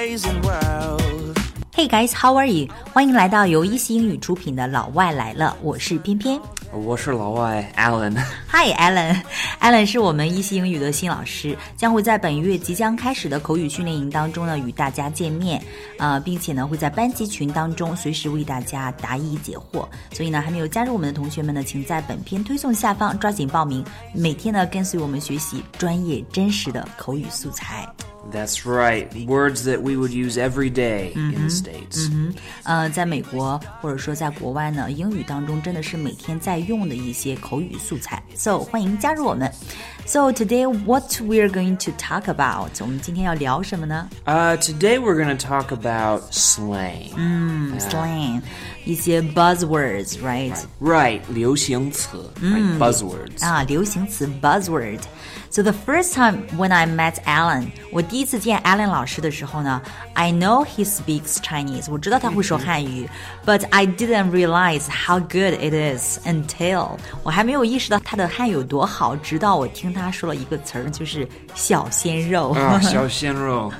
world. Hey guys, how are you？欢迎来到由一席英语出品的《老外来了》，我是偏偏。我是老外 Alan。Hi Alan，Alan Alan 是我们一席英语的新老师，将会在本月即将开始的口语训练营当中呢与大家见面，呃，并且呢会在班级群当中随时为大家答疑解惑。所以呢，还没有加入我们的同学们呢，请在本篇推送下方抓紧报名，每天呢跟随我们学习专业真实的口语素材。That's right. Words that we would use every day in the States. 呃，在美国或者说在国外呢，英语当中真的是每天在用的一些口语素材。So 欢迎加入我们。So today what we're going to talk about？我们今天要聊什么呢 Uh, today we're going to talk about slang. ？Slang， 一些 buzzwords，right？ Right. 流行词, right? Buzzwords. 啊，流行词 buzzword。So the first time when I met Alan，我第一次见 Alan 老师的时候呢，I know he speaks Chinese，我知道他会说汉语，but I didn't realize how good it is until 我还没有意识到他的汉语有多好，直到我听他说了一个词儿，就是小鲜肉。啊，小鲜肉。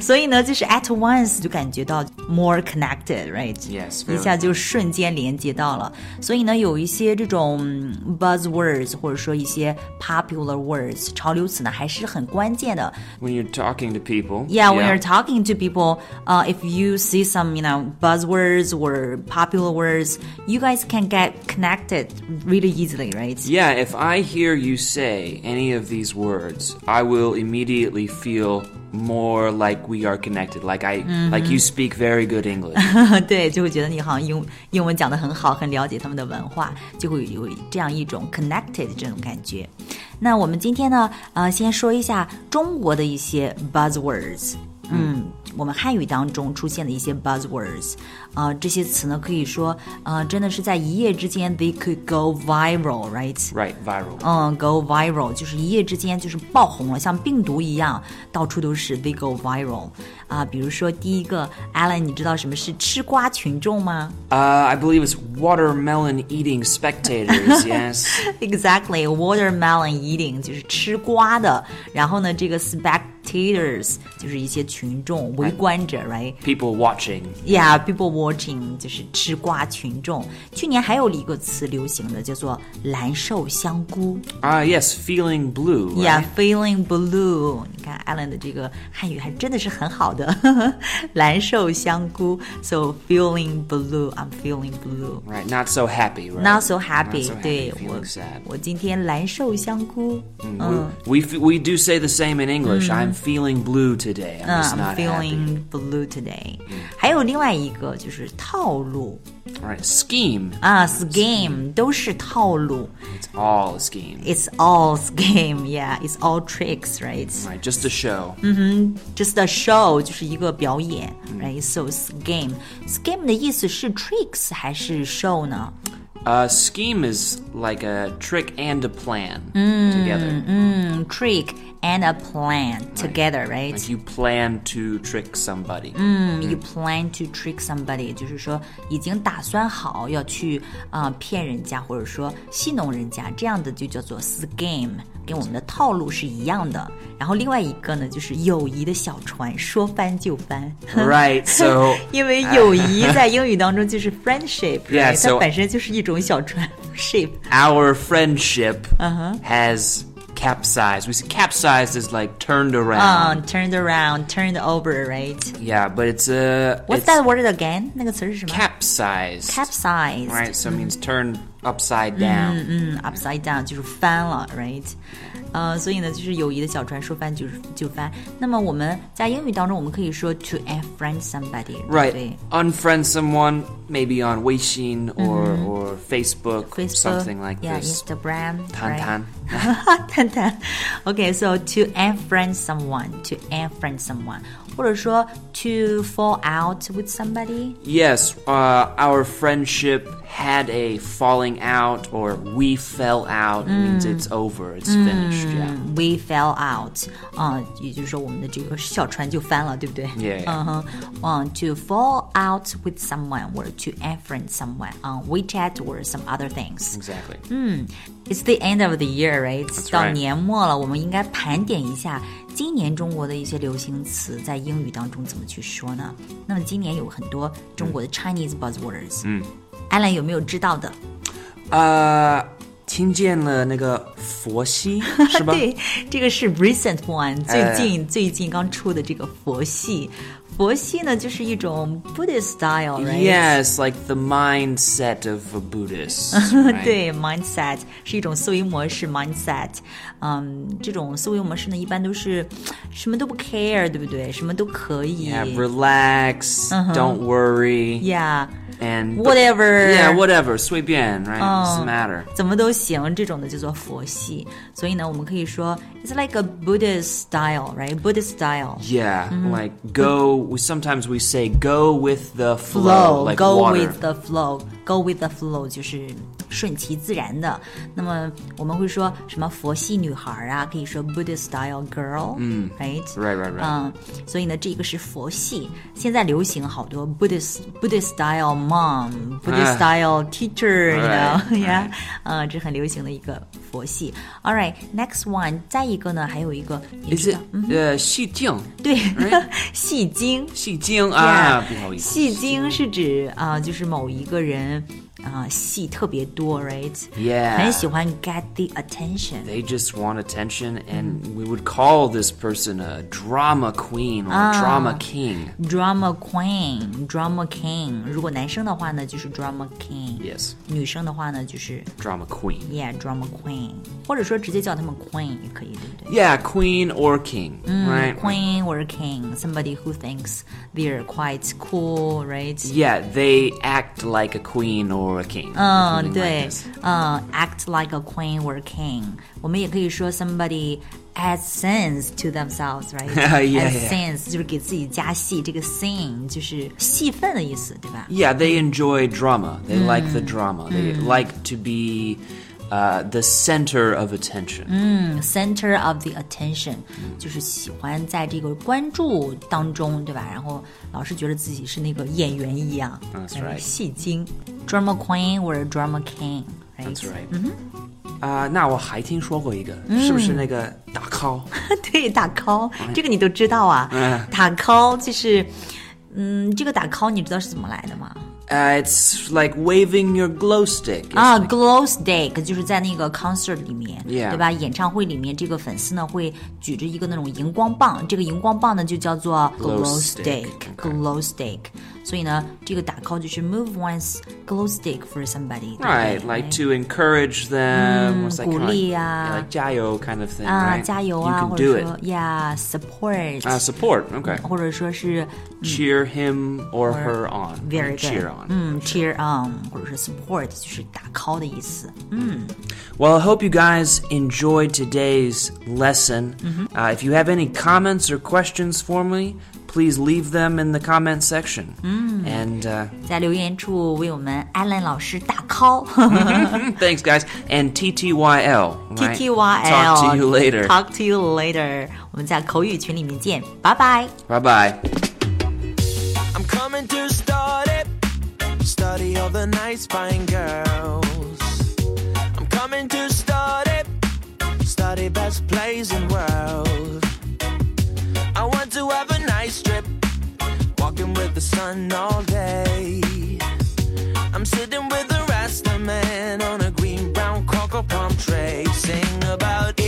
所以呢，就是 at once 就感觉到 more connected，right？ Yes, 一 very 下就瞬间连接到了。所以呢，有一些这种 buzzwords 或者说一些 popular words 潮流词呢，还是很关键的。 when you're talking to people. Yeah, when you're talking to people, uh, if you see some, you know, buzzwords or popular words, you guys can get connected really easily, right? Yeah, if I hear you say any of these words, I will immediately feel more like we are connected. Like I, like you speak very good English. 对，就会觉得你好像英英文讲得很好，很了解他们的文化，就会有这样一种 connected 这种感觉。那我们今天呢，呃，先说一下中国的一些 buzzwords。 嗯，我们汉语当中出现的一些 buzzwords，呃，这些词呢，可以说，呃，真的是在一夜之间，they could go viral，right？ right, viral. 嗯，go viral 就是一夜之间就是爆红了，像病毒一样，到处都是 they go viral 啊。比如说第一个，Alan，你知道什么是吃瓜群众吗 Uh, I believe it's watermelon eating spectators. yes. ？Exactly，watermelon eating 就是吃瓜的，然后呢，这个 spectators 就是一些群众、围观者，right？ People watching. Yeah, people watching 就是吃瓜群众。去年还有一个词流行的，叫做蓝瘦香菇。 Ah, yes, feeling blue. Right? Yeah, feeling blue。你看 Alan 的这个汉语还真的是很好的，蓝瘦香菇。So feeling blue, I'm feeling blue. Right, not so happy, right? Not so happy. Not so happy, 对 feeling 我 sad. 我今天蓝瘦香菇。 We, we f- we do say the same in English. I'm feeling blue today. I'm 嗯 just ，I'm not happy. feeling blue today。还有另外一个就是套路 All right, scheme. 啊，scheme 都是套路。 It's all a scheme. It's all scheme, yeah. It's all tricks, right? Right, just a show. just a show 就是一个表演，right? So scheme scheme 的意思是 tricks 还是 show 呢？ Uh, scheme is like a trick and a plan together. 嗯，trick and a plan together, right? Like you plan to trick somebody. 嗯，you plan to trick somebody，就是说已经打算好要去啊、呃骗人家，或者说戏弄人家，这样的就叫做 scheme，跟我们的套路是一样的。然后另外一个呢，就是友谊的小船，说翻就翻。 right, so 因为友谊在英语当中就是 friendship， Yeah, right？ so- 它本身就是一种 小船 ship。 our friendship Uh-huh. has capsized. We see capsized is like turned around. 嗯、t u r n e d around, turned over，right？ yeah, but it's a What's it's that word again？那个词是什么 capsized. ？capsize。 Right, so it means turned upside down. 嗯，upside down 就是翻了，right？呃，所以呢，就是友谊的小船说翻就是就翻。那么我们在英语当中，我们可以说 to unfriend somebody，对不 Right. 对 Unfriend someone, maybe on Weixin or, or Facebook, Mm-hmm. Facebook, something like yeah, this. Instagram, Tan right? Tan. 探探。Okay, so to unfriend someone, to unfriend someone，或者说 to fall out with somebody。 Yes, uh, our friendship had a falling falling out or we fell out means it's over, it's finished. Yeah. We fell out 啊、也就是说我们的这个小船就翻了，对不对 Yeah, yeah. 嗯哼，嗯，to fall out with someone or to unfriend someone on WeChat or some other things。 Exactly. It's the end of the year, right? That's 到 right. 年末了，我们应该盘点一下今年中国的一些流行词在英语当中怎么去说呢？那么今年有很多中国的 Chinese buzzwords，嗯，Alan 有没有知道的？ 呃，听见了那个佛系是吧？对，这个是 recent one，最哎近、最近刚出的这个佛系。佛系呢，就是一种 Buddhist style，right？Yes, like the mindset of a Buddhist. right? 对，mindset 是一种思维模式，mindset，嗯，这种思维模式呢，一般都是什么都不 care，对不对？什么都可以 Yeah, relax, don't worry, Yeah，and whatever Yeah, whatever, 随便, right? Doesn't matter. 怎么都行，这种的叫做佛系。所以呢，我们可以说，it's like a Buddhist style，right？Buddhist style。 Yeah, like go. We sometimes we say go with the flow, flow, like go water. with the flow, go with the flow 就是 顺其自然的。那么我们会说什么佛系女孩啊，可以说 Buddhist style girl，嗯，right，Right, right, right. 嗯，所以呢，这个是佛系。现在流行好多 Buddhist Buddhist style mom, Buddhist 哎 style teacher，you know，Right, 呀，呃，这很流行的一个佛系。All right, next one，再一个呢，还有一个，你 Is it 道，嗯，呃戏精？对，戏精。戏精啊，Yeah，不好意思。戏精是指啊、就是某一个人啊、戏特别多，right？ Yeah 很喜欢 get the attention。 They just want attention, and we would call this person a drama queen or a drama king. Drama queen, drama king。如果男生的话呢，就是 drama king； Yes, 女生的话呢，就是 drama queen. yeah drama queen，或者说直接叫他们 queen 也可以，对不对 Yeah, queen or king, right? Queen or king, somebody who thinks they're quite cool, right? Yeah, they act like a queen or a king. 嗯， something like 对 this.，嗯，act like a queen or king。我们也可以说 somebody adds sense to themselves，right？ Yeah, adds yeah. sense 就是给自己加戏，这个 sin 就是戏份的意思，对吧？ Yeah, they enjoy drama. They like the drama. They like to be uh, the center of attention. 嗯 Center of the attention 就是喜欢在这个关注当中，对吧？然后老是觉得自己是那个演员一样 That's 哎 right. 戏精，drama queen or drama king，right？That's right. 啊、那我还听说过一个，是不是那个打 call？对，打 call 这个你都知道啊。嗯打 call 就是，嗯，这个打 call 你知道是怎么来的吗？Uh, it's like waving your glow stick. It's 啊 like- ，glow stick 就是在那个 concert 里面 Yeah 对吧？演唱会里面，这个粉丝呢会举着一个那种荧光棒，这个荧光棒呢就叫做 Glow glow stick， stick，glow stick。所以呢，这个打 call 就是 move one's glow stick for somebody，对不对 Right, like to encourage them. what's that 鼓 kind of 励 like, 啊 yeah, like 加油 kind of thing, 啊， right? 加油 You 啊， can 或 do 者 it. 说 yeah support， Uh, support, okay. 或者说是 Cheer him or her on. very good， Cheer on. 嗯，cheer on，或者是 support，就是打 call 的意思。 Well, I hope you guys enjoyed today's lesson. Uh, if you have any comments or questions for me, please leave them in the comment section. And uh, 在留言处为我们 Alan 老师打 call。 thanks, guys. And TTYL. right? T T Y L。 Talk to you later. Talk to you later。我们在口语群里面见，拜拜。 Bye bye. I'm coming to start it. Study the nice fine girls. I'm coming to start it. Study best plays in the world. I want to have a nice trip. Walking with the sun all day. I'm sitting with the rest of men on a green brown cocoa palm tray. Sing about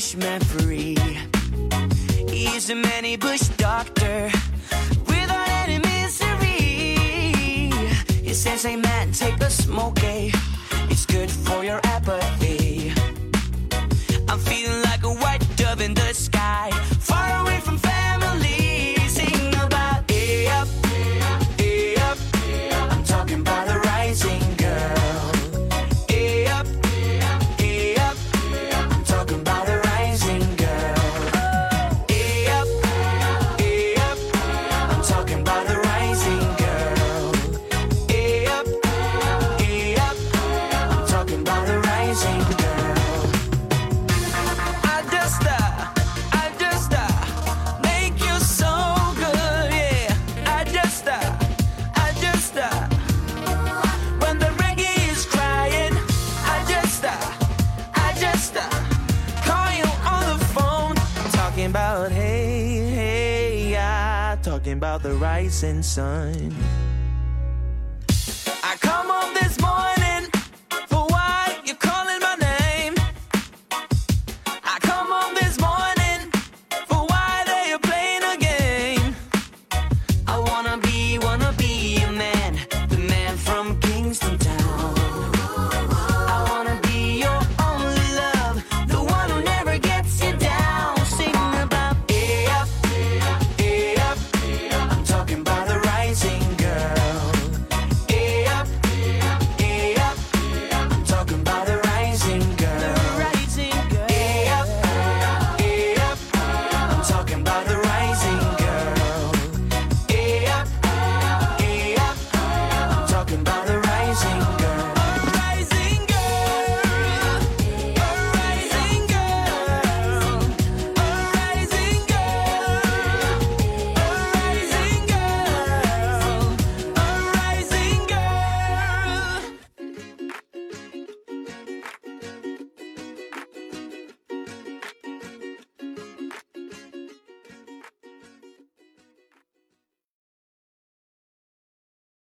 bushman free. He's a many bush doctor without any misery. He says, Hey man, take a smoke, eh? It's good for your apathy. Thinking about the rising sun.